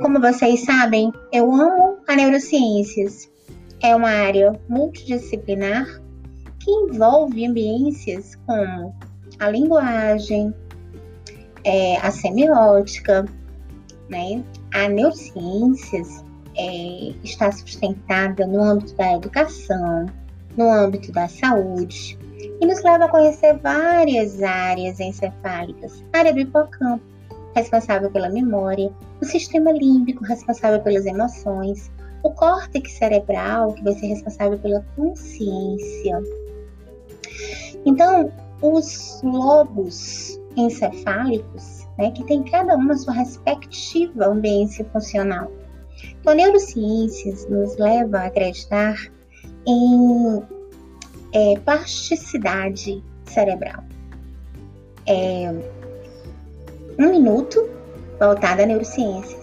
Como vocês sabem, eu amo a neurociências. É uma área multidisciplinar que envolve ambiências como a linguagem, é, a semiótica, né? A neurociências é, está sustentada no âmbito da educação, no âmbito da saúde, e nos leva a conhecer várias áreas encefálicas. Área do hipocampo, responsável pela memória, o sistema límbico, responsável pelas emoções, o córtex cerebral, que vai ser responsável pela consciência. Então, os lobos encefálicos, né, que tem cada uma sua respectiva ambiência funcional. Então, neurociências nos leva a acreditar em é, plasticidade cerebral. É, um minuto voltado a neurociências.